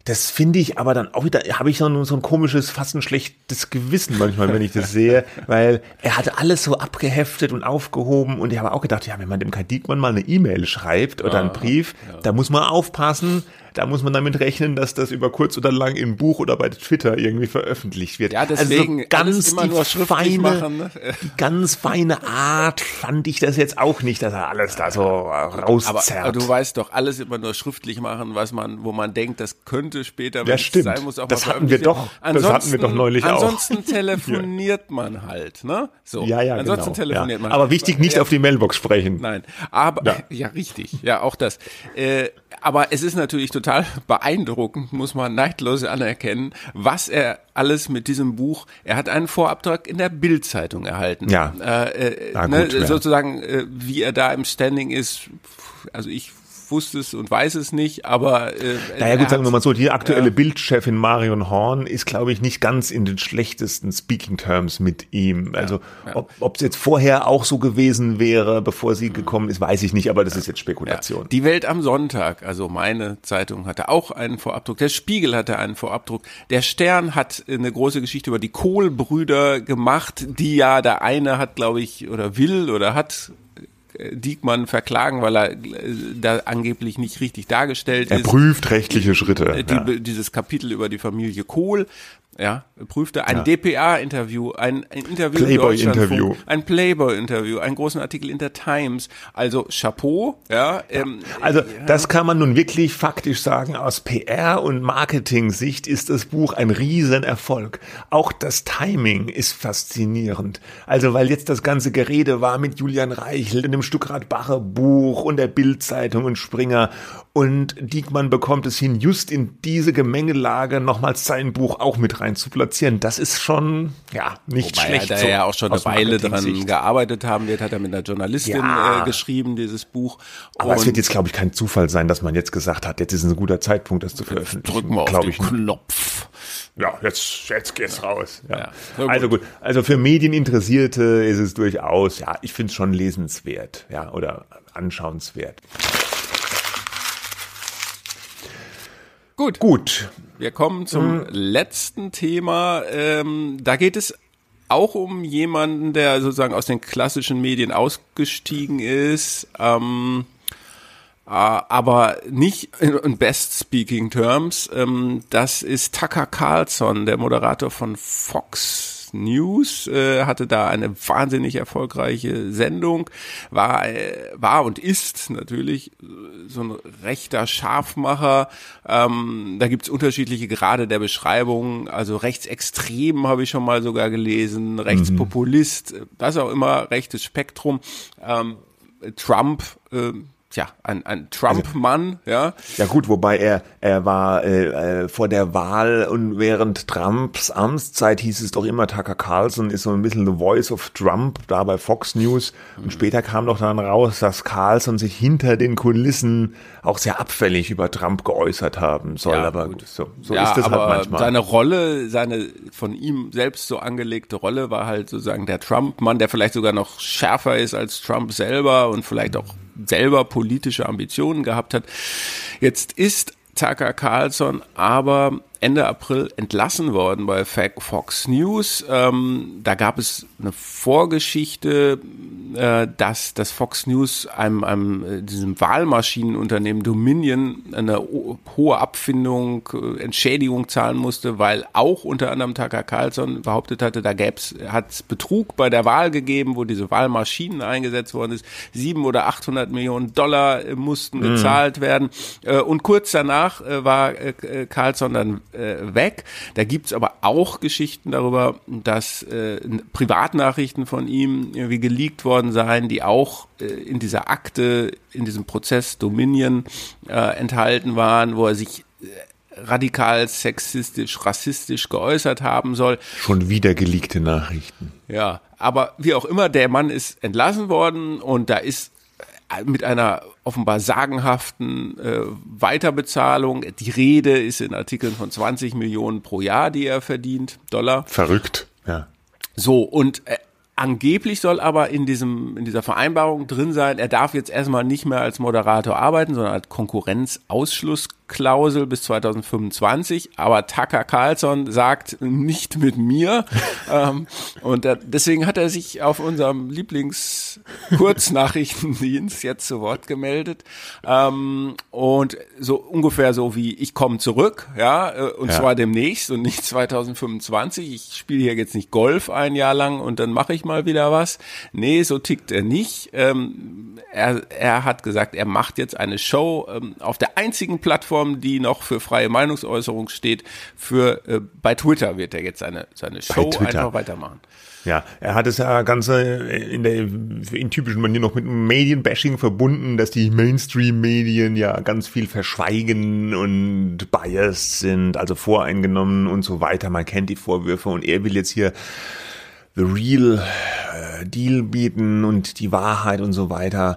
Das finde ich aber dann auch wieder, habe ich so ein, so ein komisches, fast ein schlechtes Gewissen manchmal, wenn ich das sehe, [LAUGHS] weil er hatte alles so abgeheftet und aufgehoben und ich habe auch gedacht, ja, wenn man dem Kai Diekmann mal eine E-Mail schreibt oder einen Brief, ja. da muss man aufpassen, da muss man damit rechnen, dass das über kurz oder lang im Buch oder bei Twitter irgendwie veröffentlicht wird. Ja, deswegen also ganz immer nur feine, machen, ne? die ganz feine Art fand ich das jetzt auch nicht, dass er alles da so rauszerrt. Aber, aber, du weißt doch, alles immer nur schriftlich machen, was man, wo man denkt, das könnte später, wenn ja, stimmt. sein muss, auch das hatten wir doch, das hatten wir doch neulich ansonsten auch. Ansonsten [LAUGHS] [LAUGHS] telefoniert man halt, ne? So. Ja, ja, ansonsten genau, telefoniert ja. man. Aber wichtig, nicht ja. auf die Mailbox sprechen. Nein, aber ja, ja richtig, ja auch das. Äh, aber es ist natürlich total beeindruckend, muss man neidlos anerkennen, was er alles mit diesem Buch, er hat einen Vorabtrag in der Bildzeitung erhalten. Ja. Äh, äh, ne, sozusagen, äh, wie er da im Standing ist, also ich wusste es und weiß es nicht, aber äh, naja gut, sagen wir mal so, die aktuelle ja. Bildchefin Marion Horn ist, glaube ich, nicht ganz in den schlechtesten Speaking Terms mit ihm. Also ja, ja. ob es jetzt vorher auch so gewesen wäre, bevor sie gekommen ist, weiß ich nicht, aber das ist jetzt Spekulation. Die Welt am Sonntag, also meine Zeitung hatte auch einen Vorabdruck, der Spiegel hatte einen Vorabdruck, der Stern hat eine große Geschichte über die Kohl-Brüder gemacht, die ja der eine hat, glaube ich, oder will oder hat Diekmann verklagen, weil er äh, da angeblich nicht richtig dargestellt er ist. Er prüft rechtliche Schritte. Die, ja. Dieses Kapitel über die Familie Kohl ja, prüfte ein ja. DPA-Interview, ein, ein Interview Playboy-Interview, ein Playboy-Interview, einen großen Artikel in der Times. Also Chapeau, ja. Ähm, also ja. das kann man nun wirklich faktisch sagen. Aus PR- und Marketing-Sicht ist das Buch ein Riesenerfolg. Auch das Timing ist faszinierend. Also weil jetzt das ganze Gerede war mit Julian Reichel in dem Stuckrad-Bacher Buch und der Bild-Zeitung und Springer und Diekmann bekommt es hin, just in diese Gemengelage nochmals sein Buch auch mit rein zu platzieren. Das ist schon, ja, nicht Wobei schlecht. Er so ja auch schon eine Weile dran gearbeitet haben wird, hat er mit einer Journalistin ja. äh, geschrieben, dieses Buch. Aber und es wird jetzt, glaube ich, kein Zufall sein, dass man jetzt gesagt hat, jetzt ist ein guter Zeitpunkt, das zu veröffentlichen. Drücken wir auf den ich Knopf. Ja, jetzt, jetzt geht's raus. Ja. ja also gut. Also für Medieninteressierte ist es durchaus, ja, ich finde es schon lesenswert, ja, oder anschauenswert. Gut. Gut. Wir kommen zum mhm. letzten Thema. Ähm, da geht es auch um jemanden, der sozusagen aus den klassischen Medien ausgestiegen ist, ähm, äh, aber nicht in Best Speaking Terms. Ähm, das ist Tucker Carlson, der Moderator von Fox News, äh, hatte da eine wahnsinnig erfolgreiche Sendung, war, äh, war und ist natürlich so ein rechter Scharfmacher. Ähm, da gibt's unterschiedliche Grade der Beschreibung, also rechtsextrem habe ich schon mal sogar gelesen, Rechtspopulist, mhm. was auch immer, rechtes Spektrum. Ähm, Trump, äh, tja, ein, ein Trump-Mann, also, ja. Ja gut, wobei er, er war äh, äh, vor der Wahl und während Trumps Amtszeit hieß es doch immer, Tucker Carlson ist so ein bisschen the voice of Trump da bei Fox News. Und mhm. später kam doch dann raus, dass Carlson sich hinter den Kulissen auch sehr abfällig über Trump geäußert haben soll. Ja, aber gut. so, so ja, ist das halt manchmal. Seine Rolle, seine von ihm selbst so angelegte Rolle war halt sozusagen der Trump-Mann, der vielleicht sogar noch schärfer ist als Trump selber und vielleicht auch selber politische Ambitionen gehabt hat. Jetzt ist Tucker Carlson aber Ende April entlassen worden bei Fox News. Ähm, da gab es eine Vorgeschichte, äh, dass das Fox News einem, einem äh, diesem Wahlmaschinenunternehmen Dominion eine hohe Abfindung, äh, Entschädigung zahlen musste, weil auch unter anderem Tucker Carlson behauptet hatte, da gäbe es, hat Betrug bei der Wahl gegeben, wo diese Wahlmaschinen eingesetzt worden ist. Sieben oder achthundert Millionen Dollar äh, mussten mhm. gezahlt werden. Äh, und kurz danach war Carlson dann weg. Da gibt's aber auch Geschichten darüber, dass Privatnachrichten von ihm irgendwie geleakt worden seien, die auch in dieser Akte, in diesem Prozess Dominion enthalten waren, wo er sich radikal sexistisch, rassistisch geäußert haben soll. Schon wieder geleakte Nachrichten. Ja, aber wie auch immer, der Mann ist entlassen worden und da ist mit einer offenbar sagenhaften äh, Weiterbezahlung. Die Rede ist in Artikeln von 20 Millionen pro Jahr, die er verdient, Dollar. Verrückt, ja. So, und äh, Angeblich soll aber in diesem, in dieser Vereinbarung drin sein, er darf jetzt erstmal nicht mehr als Moderator arbeiten, sondern als Konkurrenzausschlussklausel bis 2025. Aber Tucker Carlson sagt nicht mit mir. [LAUGHS] ähm, und da, deswegen hat er sich auf unserem Lieblings-Kurznachrichtendienst jetzt zu Wort gemeldet. Ähm, und so ungefähr so wie ich komme zurück, ja, äh, und ja. zwar demnächst und nicht 2025. Ich spiele hier jetzt nicht Golf ein Jahr lang und dann mache ich mal wieder was. Nee, so tickt er nicht. Ähm, er, er hat gesagt, er macht jetzt eine Show ähm, auf der einzigen Plattform, die noch für freie Meinungsäußerung steht. Für äh, bei Twitter wird er jetzt seine seine Show einfach weitermachen. Ja, er hat es ja ganz in der in typischen Manier noch mit Medienbashing verbunden, dass die Mainstream-Medien ja ganz viel verschweigen und biased sind, also voreingenommen und so weiter. Man kennt die Vorwürfe und er will jetzt hier the real äh, Deal bieten und die Wahrheit und so weiter.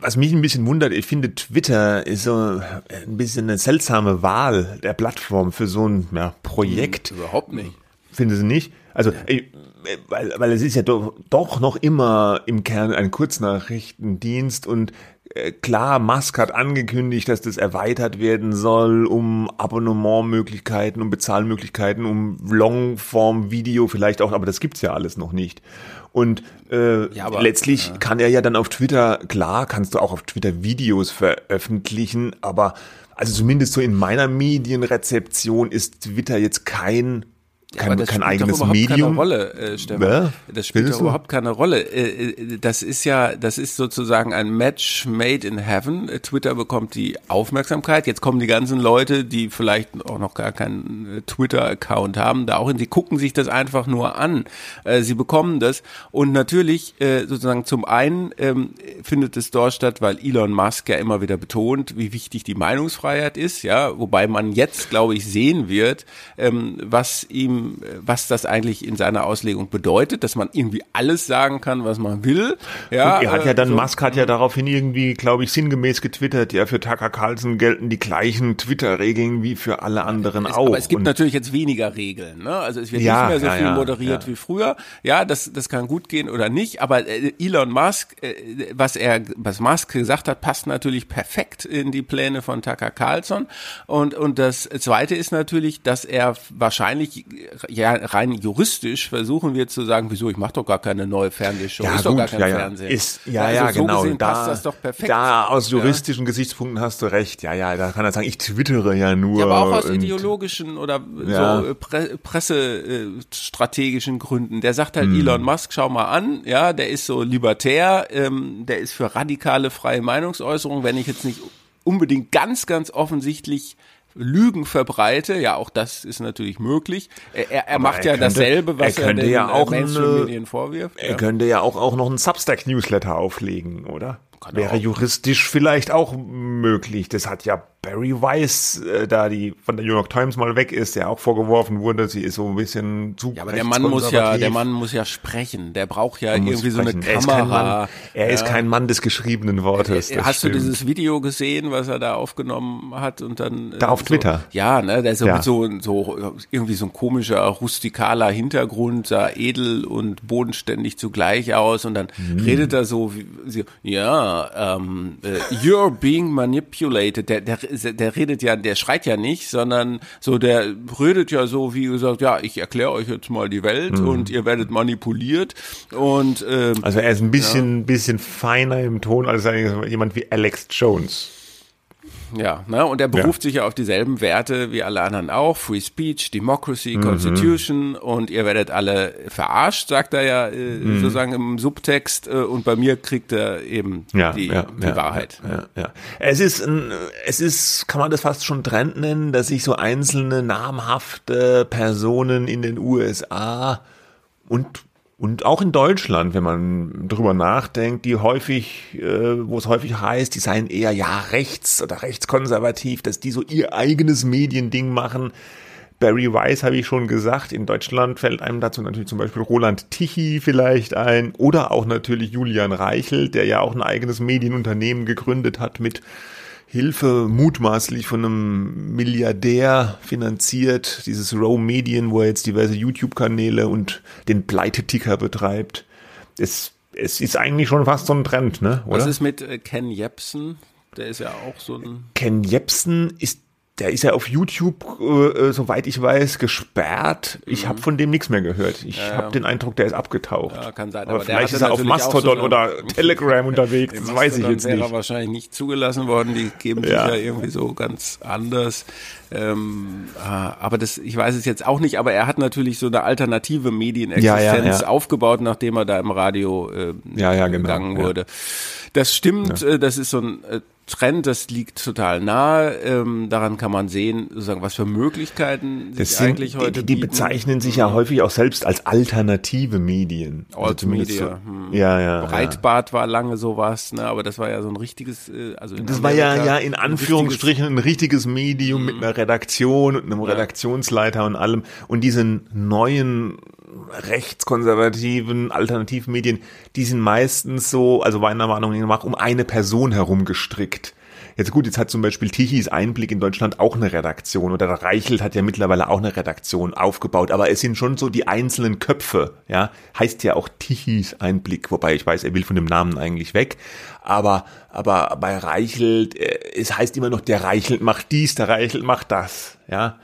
Was mich ein bisschen wundert, ich finde Twitter ist so ein bisschen eine seltsame Wahl der Plattform für so ein ja, Projekt. Hm, überhaupt nicht. Finden Sie nicht? Also, ich, weil, weil es ist ja doch, doch noch immer im Kern ein Kurznachrichtendienst und äh, klar, Musk hat angekündigt, dass das erweitert werden soll um Abonnementmöglichkeiten, um Bezahlmöglichkeiten, um Longform-Video vielleicht auch, aber das gibt's ja alles noch nicht. Und äh, ja, aber, letztlich ja. kann er ja dann auf Twitter, klar, kannst du auch auf Twitter Videos veröffentlichen, aber also zumindest so in meiner Medienrezeption ist Twitter jetzt kein kein, das kein eigenes Medium. Rolle, äh. Ja? Das spielt doch überhaupt keine Rolle. Äh, äh, das ist ja, das ist sozusagen ein Match made in heaven. Twitter bekommt die Aufmerksamkeit. Jetzt kommen die ganzen Leute, die vielleicht auch noch gar keinen äh, Twitter-Account haben, da auch hin. Sie gucken sich das einfach nur an. Sie bekommen das. Und natürlich sozusagen zum einen ähm, findet es dort statt, weil Elon Musk ja immer wieder betont, wie wichtig die Meinungsfreiheit ist. Ja, wobei man jetzt, glaube ich, sehen wird, ähm, was ihm was das eigentlich in seiner Auslegung bedeutet, dass man irgendwie alles sagen kann, was man will. Ja, und er hat ja dann, so, Musk hat ja daraufhin irgendwie, glaube ich, sinngemäß getwittert, ja, für Tucker Carlson gelten die gleichen Twitter-Regeln wie für alle anderen es, auch. Aber es gibt und natürlich jetzt weniger Regeln, ne? Also es wird ja, nicht mehr so ja, viel moderiert wie früher. Ja, das, das kann gut gehen oder nicht, aber äh, Elon Musk, äh, was er, was Musk gesagt hat, passt natürlich perfekt in die Pläne von Tucker Carlson. Und, und das zweite ist natürlich, dass er wahrscheinlich ja, rein juristisch versuchen wir zu sagen, wieso, ich mache doch gar keine neue Fernsehshow, ja, ist gut, doch gar kein ja, Fernsehen. Ist, ja, also ja, so genau. Gesehen da, passt das doch perfekt. Da aus juristischen ja. Gesichtspunkten hast du recht. Ja, ja, da kann er sagen, ich twittere ja nur. Ja, aber auch aus ideologischen oder so äh, Pre pressestrategischen Gründen. Der sagt halt hm. Elon Musk, schau mal an, ja, der ist so libertär, ähm, der ist für radikale freie Meinungsäußerung, wenn ich jetzt nicht unbedingt ganz, ganz offensichtlich Lügen verbreite, ja, auch das ist natürlich möglich. Er, er macht er ja könnte, dasselbe, was er, er den ja auch Mainstream-Medien vorwirft. Er ja. könnte ja auch, auch noch einen Substack-Newsletter auflegen, oder? Kann Wäre juristisch vielleicht auch möglich. Das hat ja Barry Weiss, äh, da die von der New York Times mal weg ist, der auch vorgeworfen wurde, sie ist so ein bisschen zu Ja, aber der Mann muss ja, der Mann muss ja sprechen. Der braucht ja Man irgendwie so eine Kamera. Er ist kein Mann, er ja. ist kein Mann des geschriebenen Wortes. Äh, hast stimmt. du dieses Video gesehen, was er da aufgenommen hat und dann äh, da auf so, Twitter? Ja, ne, der ist ja. so so irgendwie so ein komischer rustikaler Hintergrund, sah edel und bodenständig zugleich aus und dann mhm. redet er so wie, ja, ähm, äh, You're being manipulated. Der, der, der redet ja, der schreit ja nicht, sondern so, der redet ja so, wie gesagt, ja, ich erkläre euch jetzt mal die Welt mhm. und ihr werdet manipuliert. Und ähm, also er ist ein bisschen, ja. bisschen feiner im Ton als jemand wie Alex Jones. Ja, ne? und er beruft ja. sich ja auf dieselben Werte wie alle anderen auch. Free Speech, Democracy, mhm. Constitution und ihr werdet alle verarscht, sagt er ja äh, mhm. sozusagen im Subtext äh, und bei mir kriegt er eben ja, die, ja, die Wahrheit. Ja, ja, Es ist, ein, es ist, kann man das fast schon Trend nennen, dass sich so einzelne namhafte Personen in den USA und und auch in Deutschland, wenn man drüber nachdenkt, die häufig, äh, wo es häufig heißt, die seien eher ja rechts oder rechtskonservativ, dass die so ihr eigenes Mediending machen. Barry Weiss habe ich schon gesagt. In Deutschland fällt einem dazu natürlich zum Beispiel Roland Tichy vielleicht ein oder auch natürlich Julian Reichelt, der ja auch ein eigenes Medienunternehmen gegründet hat mit Hilfe mutmaßlich von einem Milliardär finanziert, dieses Row Medien, wo er jetzt diverse YouTube-Kanäle und den Pleiteticker betreibt. Es, es ist eigentlich schon fast so ein Trend, ne? Oder? Was ist mit äh, Ken Jebsen? Der ist ja auch so ein. Ken Jebsen ist der ist ja auf YouTube, äh, soweit ich weiß, gesperrt. Ich mhm. habe von dem nichts mehr gehört. Ich ja, habe den Eindruck, der ist abgetaucht. Ja, kann sein. Aber, aber vielleicht ist er auf Mastodon so oder Telegram [LAUGHS] unterwegs. Das weiß ich jetzt nicht. wäre wahrscheinlich nicht zugelassen worden. Die geben sich ja, ja irgendwie so ganz anders. Ähm, ah, aber das, ich weiß es jetzt auch nicht. Aber er hat natürlich so eine alternative Medienexistenz ja, aufgebaut, nachdem er da im Radio äh, ja, ja, genau, gegangen wurde. Das stimmt. Äh, das ist so ein äh, Trend, das liegt total nahe. Ähm, daran kann man sehen, sozusagen, was für Möglichkeiten das sich sind, eigentlich heute Die, die bezeichnen sich ja mhm. häufig auch selbst als alternative Medien. Also hm. Ja, ja. Breitbart ja. war lange sowas, ne? aber das war ja so ein richtiges, äh, also Das war ja, ja in Anführungsstrichen ein richtiges, Medium mhm. mit einer Redaktion und einem. Redaktionsleiter und allem. Und diesen neuen rechtskonservativen Alternativmedien, die sind meistens so, also meiner Meinung nach, um eine Person herum gestrickt. Jetzt gut, jetzt hat zum Beispiel Tichys Einblick in Deutschland auch eine Redaktion oder der Reichelt hat ja mittlerweile auch eine Redaktion aufgebaut, aber es sind schon so die einzelnen Köpfe, ja, heißt ja auch Tichys Einblick, wobei ich weiß, er will von dem Namen eigentlich weg, aber, aber bei Reichelt, äh, es heißt immer noch, der Reichelt macht dies, der Reichelt macht das, ja,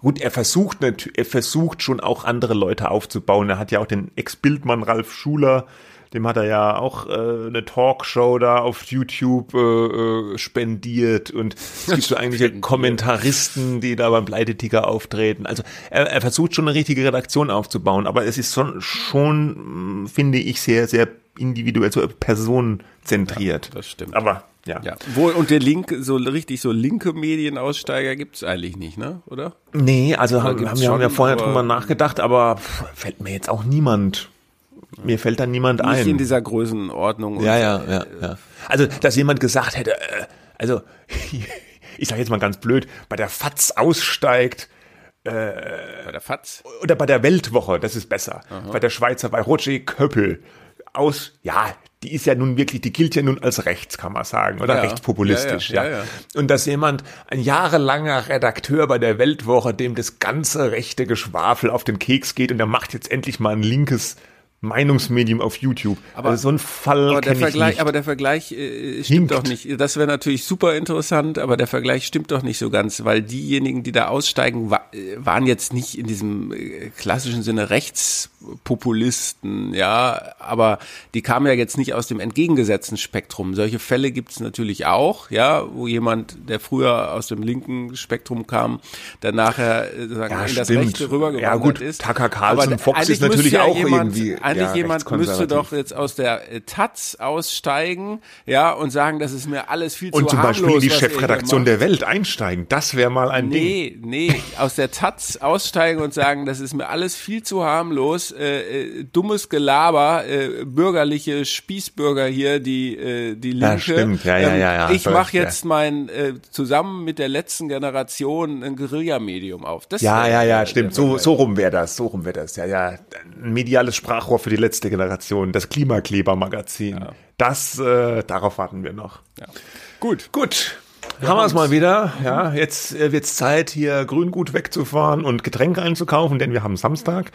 Gut, er versucht er versucht schon auch andere Leute aufzubauen. Er hat ja auch den Ex-Bildmann Ralf Schuler, dem hat er ja auch äh, eine Talkshow da auf YouTube äh, äh, spendiert und es gibt so [LAUGHS] eigentlich Kommentaristen, die da beim Pleiteticker auftreten. Also er, er versucht schon eine richtige Redaktion aufzubauen, aber es ist schon, schon finde ich, sehr, sehr individuell, so personenzentriert. Ja, das stimmt. Aber ja. ja. Wo, und der Link, so richtig so linke Medienaussteiger gibt's eigentlich nicht, ne? Oder? Nee, also haben, haben, wir haben ja vorher drüber nachgedacht, aber fällt mir jetzt auch niemand. Mir fällt da niemand nicht ein. Nicht in dieser Größenordnung. Ja, ja, ja, ja. Also, dass jemand gesagt hätte, äh, also, [LAUGHS] ich sage jetzt mal ganz blöd, bei der FATS aussteigt, äh, bei der FATS? Oder bei der Weltwoche, das ist besser. Aha. Bei der Schweizer, bei Roger Köppel aus, ja, die ist ja nun wirklich, die gilt ja nun als rechts, kann man sagen, oder ja. rechtspopulistisch, ja, ja, ja. Und dass jemand, ein jahrelanger Redakteur bei der Weltwoche, dem das ganze rechte Geschwafel auf den Keks geht und der macht jetzt endlich mal ein linkes Meinungsmedium auf YouTube. Aber also so ein Fall aber der Vergleich, nicht. aber der Vergleich äh, stimmt Hinkt. doch nicht. Das wäre natürlich super interessant, aber der Vergleich stimmt doch nicht so ganz, weil diejenigen, die da aussteigen, wa äh, waren jetzt nicht in diesem äh, klassischen Sinne Rechtspopulisten, ja, aber die kamen ja jetzt nicht aus dem entgegengesetzten Spektrum. Solche Fälle gibt es natürlich auch, ja, wo jemand, der früher aus dem linken Spektrum kam, dann nachher äh, sagen, ja, in das Rechte rübergewandert ja, gut, ist. Tucker Carlson, Fox ist natürlich ja auch jemand, irgendwie eigentlich ja, jemand müsste doch jetzt aus der äh, Taz aussteigen, ja, und sagen, das ist mir alles viel und zu harmlos. Und zum Beispiel in die Chefredaktion der Welt einsteigen, das wäre mal ein nee, Ding. Nee, nee, aus der Taz aussteigen und sagen, das ist mir alles viel zu harmlos, äh, äh, dummes Gelaber, äh, bürgerliche Spießbürger hier, die äh, die Linke. Ja, stimmt, ja, ja, ja. ja ich mache jetzt mein äh, zusammen mit der letzten Generation ein Guerilla-Medium auf. Das ja, ja, ja, stimmt. So, so rum wäre das, so rum wäre das. Ja, ja, ein mediales Sprachrohr für die letzte Generation, das Klimakleber-Magazin. Ja. Das, äh, darauf warten wir noch. Ja. Gut. Gut. Wir haben wir es mal wieder. Ja, jetzt äh, wird's Zeit, hier Grüngut wegzufahren und Getränke einzukaufen, denn wir haben Samstag.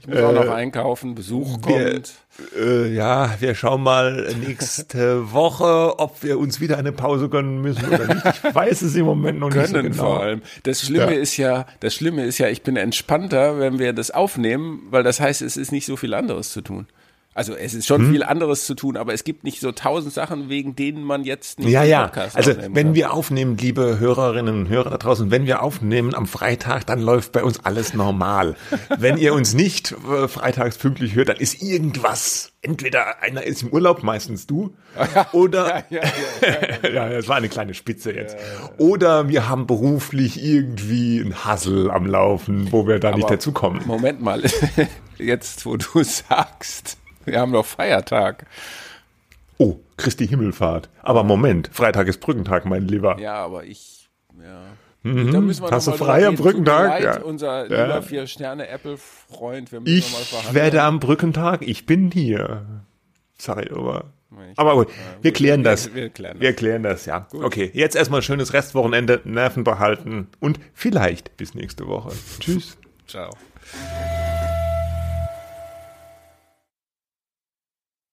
Ich muss auch noch einkaufen, Besuch kommt. Äh, ja, wir schauen mal nächste Woche, ob wir uns wieder eine Pause gönnen müssen oder nicht. Ich [LAUGHS] weiß es im Moment noch nicht so Können genau. vor allem. Das Schlimme Ja. ist ja, das Schlimme ist ja, ich bin entspannter, wenn wir das aufnehmen, weil das heißt, es ist nicht so viel anderes zu tun. Also es ist Hm? schon viel anderes zu tun, aber es gibt nicht so tausend Sachen, wegen denen man jetzt nicht Ja, ja. Podcast Also wenn kann. wir aufnehmen, liebe Hörerinnen und Hörer da draußen, wenn wir aufnehmen am Freitag, dann läuft bei uns alles normal. [LAUGHS] wenn ihr uns nicht äh, freitags pünktlich hört, dann ist irgendwas. Entweder einer ist im Urlaub, meistens du, [LAUGHS] oder ja, ja, [LAUGHS] ja, das war eine kleine Spitze jetzt. Oder wir haben beruflich irgendwie ein Hassel am Laufen, wo wir da nicht Aber dazukommen. Moment mal, jetzt wo du sagst, wir haben doch Feiertag. Oh, Christi Himmelfahrt. Aber Moment, Freitag ist Brückentag, mein Lieber. Ja, aber ich, ja. Da müssen wir Mhm. Hast du frei am Brückentag? Leid, Ja. Unser Ja. lieber Vier-Sterne-Apple-Freund, wir müssen Ich noch mal verhandeln. werde am Brückentag, ich bin hier. Sorry, aber. Ich- Aber gut, wir klären wir- das. wir klären das. Wir klären das, ja. Okay, jetzt erstmal schönes Restwochenende, Nerven behalten und vielleicht bis nächste Woche. Tschüss. Ciao.